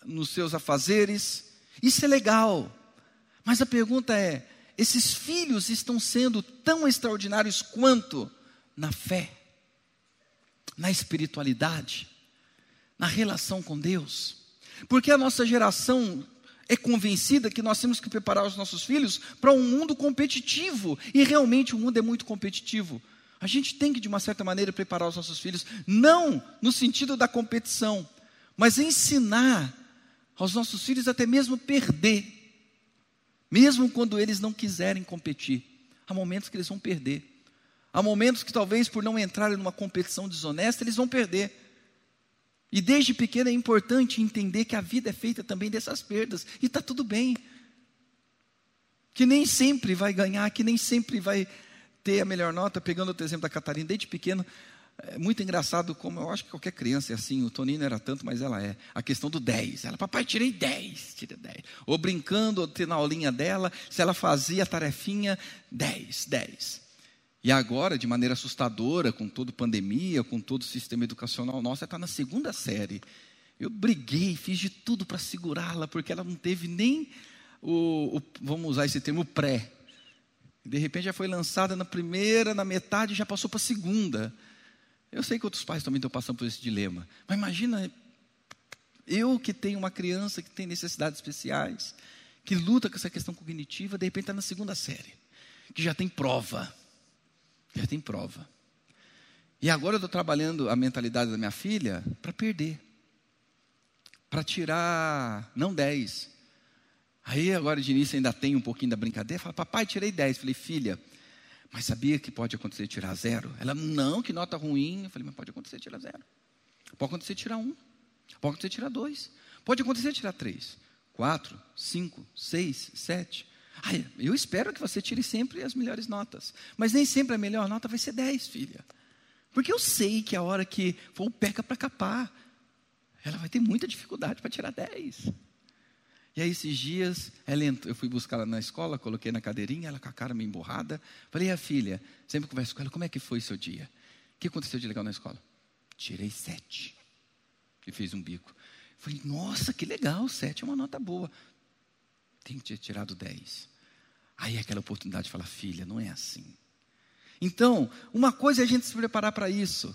nos seus afazeres. Isso é legal. Mas a pergunta é: esses filhos estão sendo tão extraordinários quanto na fé, na espiritualidade, na relação com Deus? Porque a nossa geração é convencida que nós temos que preparar os nossos filhos para um mundo competitivo, e realmente o mundo é muito competitivo. A gente tem que, de uma certa maneira, preparar os nossos filhos, não no sentido da competição, mas ensinar aos nossos filhos até mesmo perder mesmo quando eles não quiserem competir. Há momentos que eles vão perder. Há momentos que talvez por não entrarem numa competição desonesta, eles vão perder. E desde pequeno é importante entender que a vida é feita também dessas perdas. E está tudo bem. Que nem sempre vai ganhar, que nem sempre vai ter a melhor nota. Pegando o exemplo da Catarina, desde pequeno, é muito engraçado como eu acho que qualquer criança é assim, o Toninho não era tanto, mas ela é. A questão do 10. Ela, papai, tirei 10, tirei 10. Ou brincando, ou na aulinha dela, se ela fazia a tarefinha, 10, 10. E agora, de maneira assustadora, com toda pandemia, com todo o sistema educacional nosso, ela está na segunda série. Eu briguei, fiz de tudo para segurá-la, porque ela não teve nem o, o, vamos usar esse termo, pré. De repente já foi lançada na primeira, na metade, já passou para a segunda. Eu sei que outros pais também estão passando por esse dilema, mas imagina eu que tenho uma criança que tem necessidades especiais, que luta com essa questão cognitiva, de repente está na segunda série, que já tem prova, já tem prova. E agora eu estou trabalhando a mentalidade da minha filha para perder, para tirar, não 10. Aí agora de início ainda tem um pouquinho da brincadeira, fala, papai, tirei 10. Falei, filha, mas sabia que pode acontecer tirar zero? Ela, não, que nota ruim. Eu falei, mas pode acontecer tirar zero. Pode acontecer tirar um. Pode acontecer tirar dois. Pode acontecer tirar três, quatro, cinco, seis, sete. Ai, eu espero que você tire sempre as melhores notas. Mas nem sempre a melhor nota vai ser dez, filha. Porque eu sei que a hora que for o peca para capar, ela vai ter muita dificuldade para tirar dez. E aí, esses dias, ela entrou, eu fui buscar ela na escola, coloquei na cadeirinha, ela com a cara meio emburrada. Falei, a filha, sempre converso com ela, como é que foi seu dia? O que aconteceu de legal na escola? Tirei sete. E fez um bico. Falei, nossa, que legal, sete é uma nota boa. Tem que ter tirado dez. Aí aquela oportunidade de falar, filha, não é assim. Então, uma coisa é a gente se preparar para isso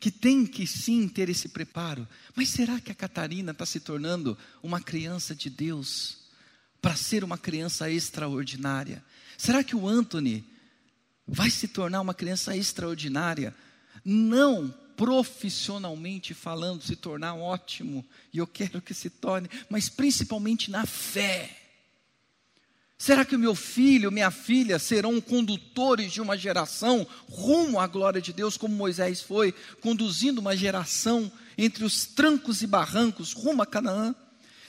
que tem que sim ter esse preparo. Mas será que a Catarina está se tornando uma criança de Deus para ser uma criança extraordinária? Será que o Anthony vai se tornar uma criança extraordinária? Não profissionalmente falando, se tornar ótimo, e eu quero que se torne, mas principalmente na fé. Será que o meu filho, minha filha serão condutores de uma geração rumo à glória de Deus, como Moisés foi, conduzindo uma geração entre os trancos e barrancos rumo a Canaã?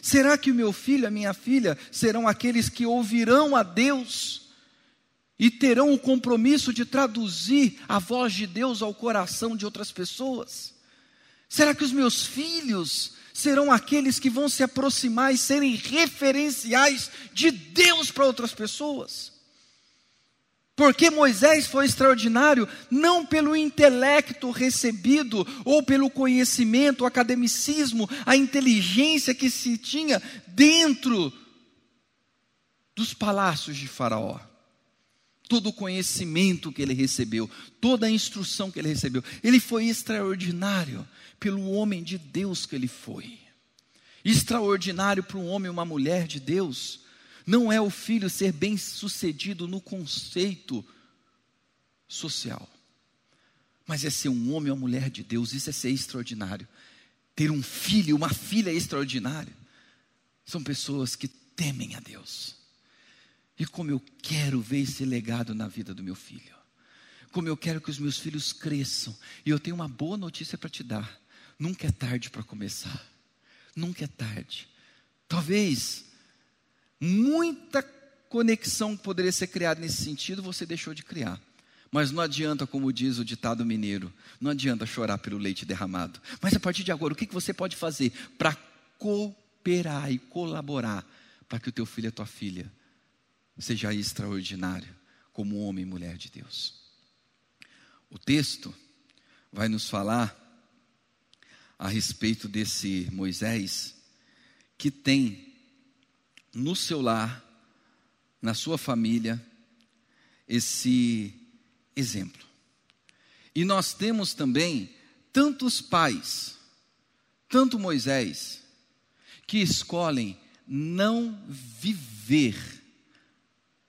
Será que o meu filho, a minha filha, serão aqueles que ouvirão a Deus e terão o compromisso de traduzir a voz de Deus ao coração de outras pessoas? Será que os meus filhos serão aqueles que vão se aproximar e serem referenciais de Deus para outras pessoas. Porque Moisés foi extraordinário não pelo intelecto recebido ou pelo conhecimento, o academicismo, a inteligência que se tinha dentro dos palácios de Faraó. Todo o conhecimento que ele recebeu, toda a instrução que ele recebeu, ele foi extraordinário pelo homem de Deus que ele foi. Extraordinário para um homem e uma mulher de Deus, não é o filho ser bem sucedido no conceito social, mas é ser um homem ou uma mulher de Deus, isso é ser extraordinário. Ter um filho, uma filha extraordinária, são pessoas que temem a Deus. E como eu quero ver esse legado na vida do meu filho. Como eu quero que os meus filhos cresçam. E eu tenho uma boa notícia para te dar. Nunca é tarde para começar. Nunca é tarde. Talvez muita conexão que poderia ser criada nesse sentido, você deixou de criar. Mas não adianta, como diz o ditado mineiro, não adianta chorar pelo leite derramado. Mas a partir de agora, o que você pode fazer para cooperar e colaborar para que o teu filho e a tua filha seja extraordinário como homem e mulher de Deus? O texto vai nos falar a respeito desse Moisés que tem no seu lar, na sua família, esse exemplo. E nós temos também tantos pais, tanto Moisés, que escolhem não viver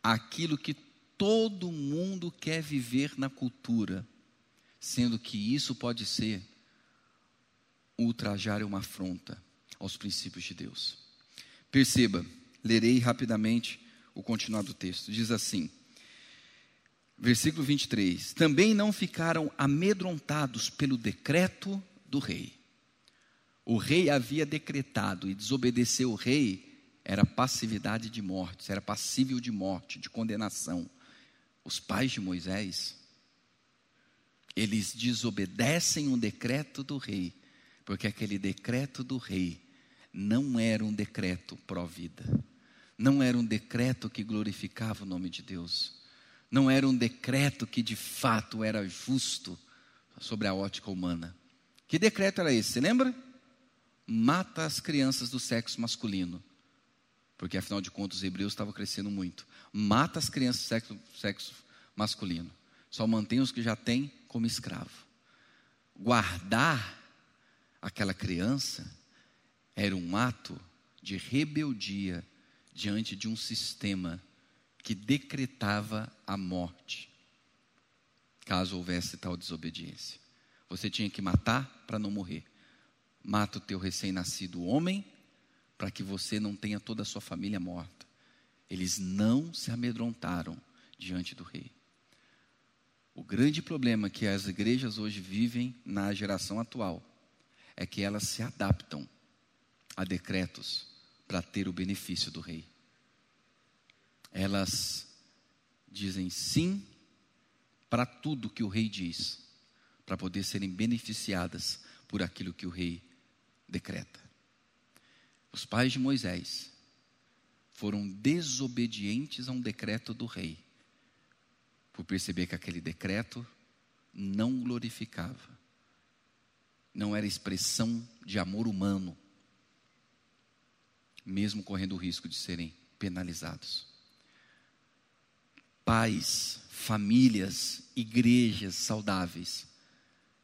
aquilo que todo mundo quer viver na cultura, sendo que isso pode ser ultrajar uma afronta aos princípios de Deus. Perceba, lerei rapidamente o continuar do texto. Diz assim: Versículo 23: Também não ficaram amedrontados pelo decreto do rei. O rei havia decretado e desobedecer o rei era passividade de morte, era passível de morte, de condenação. Os pais de Moisés, eles desobedecem o decreto do rei, porque aquele decreto do rei não era um decreto pró-vida, não era um decreto que glorificava o nome de Deus não era um decreto que de fato era justo sobre a ótica humana. Que decreto era esse? Você lembra? Mata as crianças do sexo masculino. Porque afinal de contas os hebreus estavam crescendo muito. Mata as crianças do sexo, sexo masculino. Só mantém os que já têm como escravo. Guardar aquela criança era um ato de rebeldia diante de um sistema que decretava a morte, caso houvesse tal desobediência. Você tinha que matar para não morrer. Mata o teu recém-nascido homem, para que você não tenha toda a sua família morta. Eles não se amedrontaram diante do rei. O grande problema que as igrejas hoje vivem na geração atual é que elas se adaptam a decretos para ter o benefício do rei elas dizem sim para tudo que o rei diz, para poder serem beneficiadas por aquilo que o rei decreta. Os pais de Moisés foram desobedientes a um decreto do rei, por perceber que aquele decreto não glorificava, não era expressão de amor humano, mesmo correndo o risco de serem penalizados. Pais, famílias, igrejas saudáveis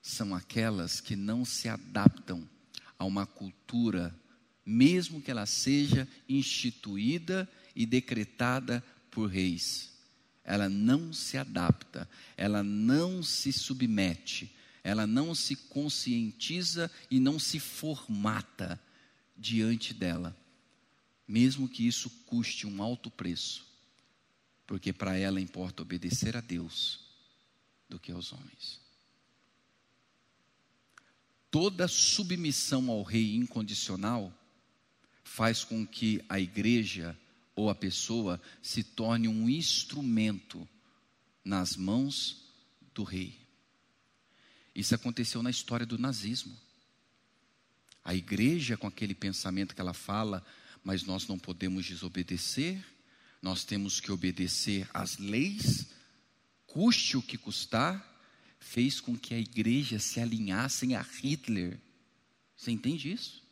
são aquelas que não se adaptam a uma cultura, mesmo que ela seja instituída e decretada por reis. Ela não se adapta, ela não se submete, ela não se conscientiza e não se formata diante dela, mesmo que isso custe um alto preço porque para ela importa obedecer a Deus do que aos homens. Toda submissão ao rei incondicional faz com que a igreja ou a pessoa se torne um instrumento nas mãos do rei. Isso aconteceu na história do nazismo. A igreja, com aquele pensamento que ela fala, mas nós não podemos desobedecer, nós temos que obedecer às leis, custe o que custar, fez com que a igreja se alinhasse a Hitler. Você entende isso?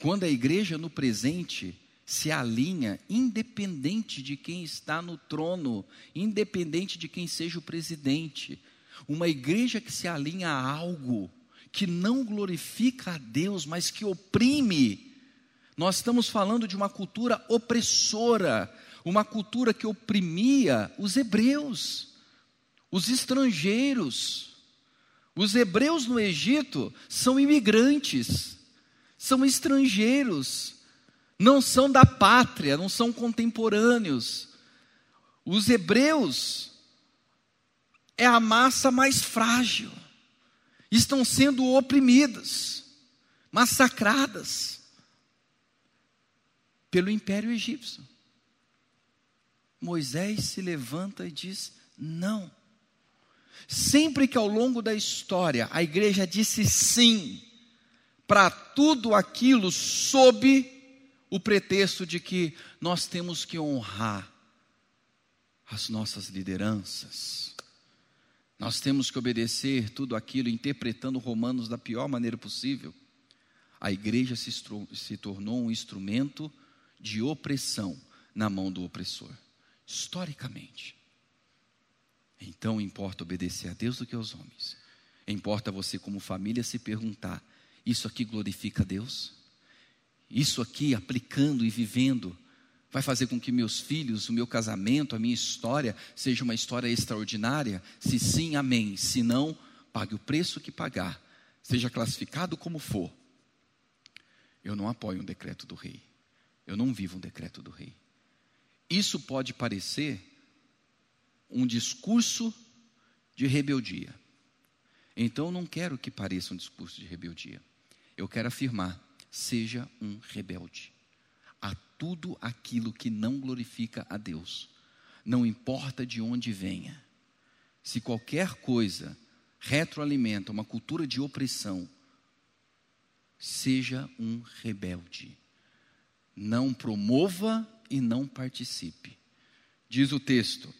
Quando a igreja no presente se alinha, independente de quem está no trono, independente de quem seja o presidente, uma igreja que se alinha a algo que não glorifica a Deus, mas que oprime, nós estamos falando de uma cultura opressora, uma cultura que oprimia os hebreus, os estrangeiros. Os hebreus no Egito são imigrantes, são estrangeiros, não são da pátria, não são contemporâneos. Os hebreus é a massa mais frágil, estão sendo oprimidas, massacradas pelo império egípcio. Moisés se levanta e diz: não. Sempre que ao longo da história a igreja disse sim para tudo aquilo sob o pretexto de que nós temos que honrar as nossas lideranças. Nós temos que obedecer tudo aquilo, interpretando Romanos da pior maneira possível. A igreja se, se tornou um instrumento de opressão na mão do opressor, historicamente. Então importa obedecer a Deus do que aos homens. Importa você, como família, se perguntar: isso aqui glorifica a Deus? Isso aqui, aplicando e vivendo, vai fazer com que meus filhos, o meu casamento, a minha história, seja uma história extraordinária? Se sim, amém. Se não, pague o preço que pagar, seja classificado como for. Eu não apoio um decreto do rei. Eu não vivo um decreto do rei. Isso pode parecer um discurso de rebeldia. Então, eu não quero que pareça um discurso de rebeldia. Eu quero afirmar: seja um rebelde a tudo aquilo que não glorifica a Deus, não importa de onde venha. Se qualquer coisa retroalimenta uma cultura de opressão, seja um rebelde. Não promova e não participe. Diz o texto: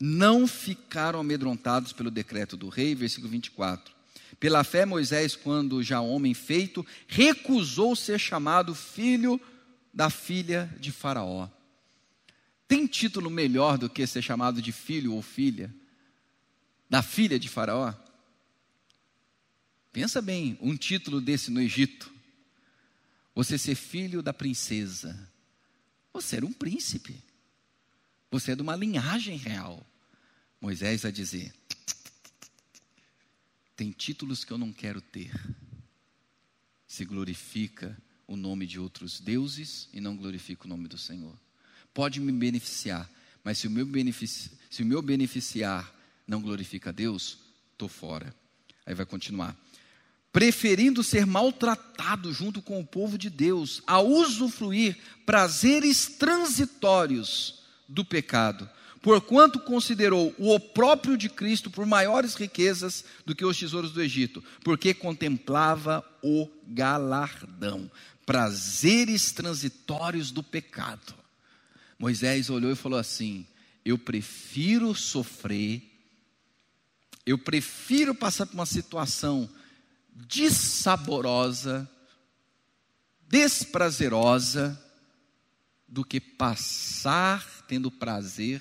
não ficaram amedrontados pelo decreto do rei, versículo 24. Pela fé, Moisés, quando já homem feito, recusou ser chamado filho da filha de Faraó. Tem título melhor do que ser chamado de filho ou filha da filha de Faraó? Pensa bem, um título desse no Egito. Você ser filho da princesa. Você era um príncipe. Você é de uma linhagem real. Moisés vai dizer: tem títulos que eu não quero ter. Se glorifica o nome de outros deuses e não glorifica o nome do Senhor. Pode me beneficiar, mas se o meu, benefici se o meu beneficiar não glorifica a Deus, estou fora. Aí vai continuar. Preferindo ser maltratado junto com o povo de Deus, a usufruir prazeres transitórios do pecado, porquanto considerou o opróprio de Cristo por maiores riquezas do que os tesouros do Egito, porque contemplava o galardão, prazeres transitórios do pecado. Moisés olhou e falou assim: Eu prefiro sofrer, eu prefiro passar por uma situação dissaborosa, desprazerosa, do que passar tendo prazer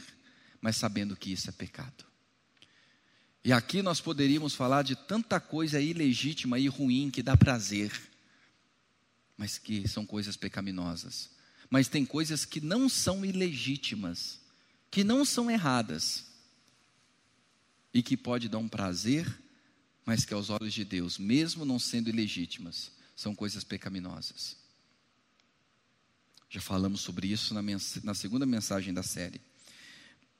mas sabendo que isso é pecado. E aqui nós poderíamos falar de tanta coisa ilegítima e ruim que dá prazer, mas que são coisas pecaminosas. Mas tem coisas que não são ilegítimas, que não são erradas, e que pode dar um prazer, mas que aos olhos de Deus, mesmo não sendo ilegítimas, são coisas pecaminosas. Já falamos sobre isso na, na segunda mensagem da série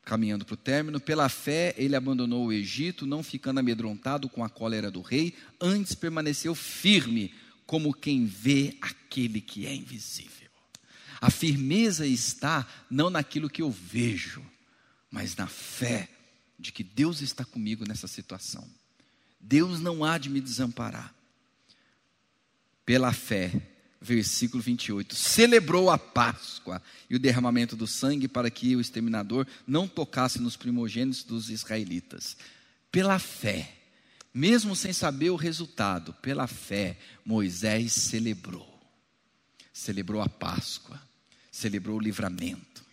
caminhando para o término, pela fé ele abandonou o Egito, não ficando amedrontado com a cólera do rei, antes permaneceu firme, como quem vê aquele que é invisível. A firmeza está não naquilo que eu vejo, mas na fé de que Deus está comigo nessa situação. Deus não há de me desamparar. Pela fé, versículo 28. Celebrou a Páscoa e o derramamento do sangue para que o exterminador não tocasse nos primogênitos dos israelitas. Pela fé, mesmo sem saber o resultado, pela fé, Moisés celebrou. Celebrou a Páscoa, celebrou o livramento,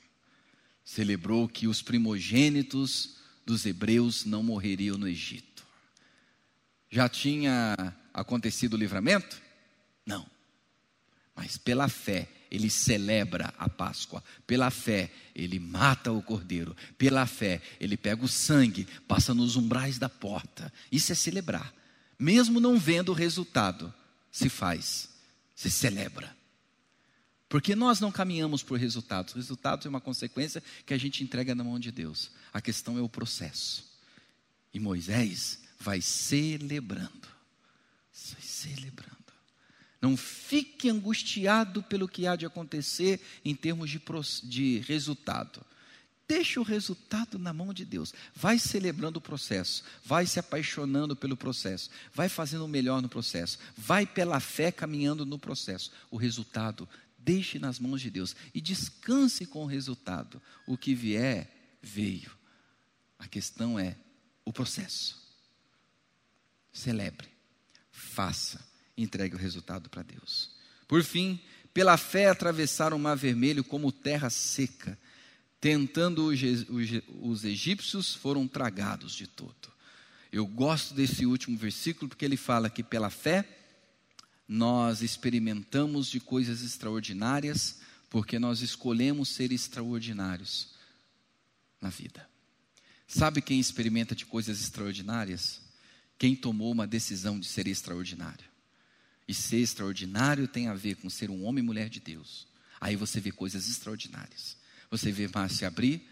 celebrou que os primogênitos dos hebreus não morreriam no Egito. Já tinha acontecido o livramento? Mas pela fé, ele celebra a Páscoa. Pela fé, ele mata o cordeiro. Pela fé, ele pega o sangue, passa nos umbrais da porta. Isso é celebrar. Mesmo não vendo o resultado, se faz, se celebra. Porque nós não caminhamos por resultados. O resultado é uma consequência que a gente entrega na mão de Deus. A questão é o processo. E Moisés vai celebrando. Vai celebrando. Não fique angustiado pelo que há de acontecer em termos de, de resultado. Deixa o resultado na mão de Deus. Vai celebrando o processo, vai se apaixonando pelo processo, vai fazendo o melhor no processo, vai pela fé caminhando no processo. O resultado, deixe nas mãos de Deus e descanse com o resultado. O que vier, veio. A questão é o processo. Celebre, faça, entregue o resultado para Deus. Por fim, pela fé atravessaram o mar vermelho como terra seca tentando os egípcios, foram tragados de todo. Eu gosto desse último versículo porque ele fala que pela fé nós experimentamos de coisas extraordinárias, porque nós escolhemos ser extraordinários na vida. Sabe quem experimenta de coisas extraordinárias? Quem tomou uma decisão de ser extraordinário. E ser extraordinário tem a ver com ser um homem e mulher de Deus. Aí você vê coisas extraordinárias. Você vê mar se abrir,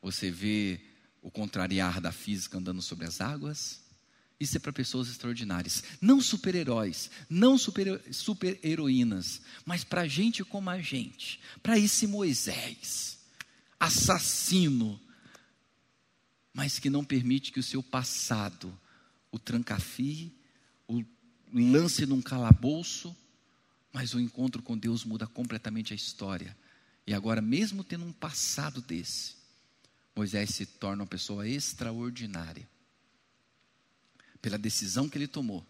você vê o contrariar da física andando sobre as águas. Isso é para pessoas extraordinárias, não super-heróis, não super-heroínas, mas para gente como a gente, para esse Moisés, assassino, mas que não permite que o seu passado o trancafie, o lance num calabouço, mas o encontro com Deus muda completamente a história. E agora, mesmo tendo um passado desse, Moisés se torna uma pessoa extraordinária. Pela decisão que ele tomou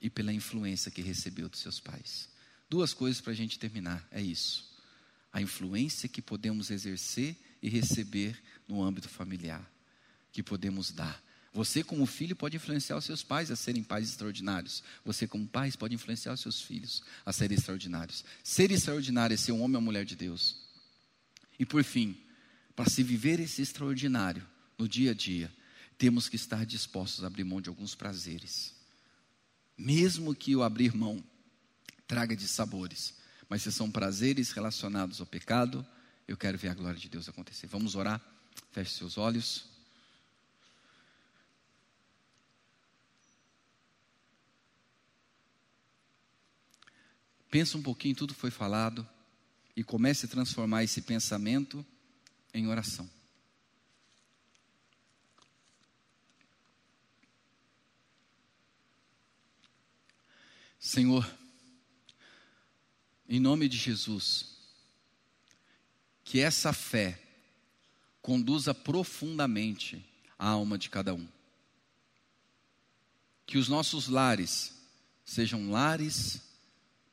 e pela influência que recebeu dos seus pais. Duas coisas para a gente terminar: é isso. A influência que podemos exercer e receber no âmbito familiar, que podemos dar. Você, como filho, pode influenciar os seus pais a serem pais extraordinários. Você, como pai, pode influenciar os seus filhos a serem extraordinários. Ser extraordinário é ser um homem ou mulher de Deus. E por fim, para se viver esse extraordinário no dia a dia, temos que estar dispostos a abrir mão de alguns prazeres. Mesmo que o abrir mão traga de sabores, mas se são prazeres relacionados ao pecado, eu quero ver a glória de Deus acontecer. Vamos orar? Feche seus olhos. Pensa um pouquinho em tudo que foi falado e comece a transformar esse pensamento em oração. Senhor, em nome de Jesus, que essa fé conduza profundamente a alma de cada um. Que os nossos lares sejam lares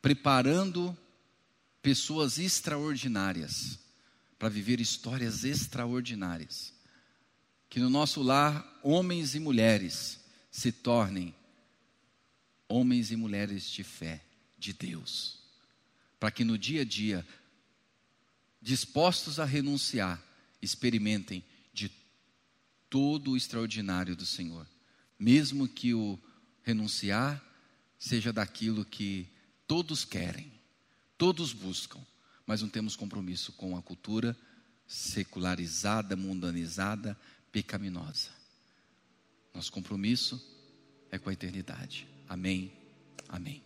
preparando pessoas extraordinárias para viver histórias extraordinárias. Que no nosso lar, homens e mulheres se tornem homens e mulheres de fé, de Deus. Para que no dia a dia, dispostos a renunciar, experimentem de todo o extraordinário do Senhor. Mesmo que o renunciar seja daquilo que Todos querem, todos buscam, mas não temos compromisso com a cultura secularizada, mundanizada, pecaminosa. Nosso compromisso é com a eternidade. Amém. Amém.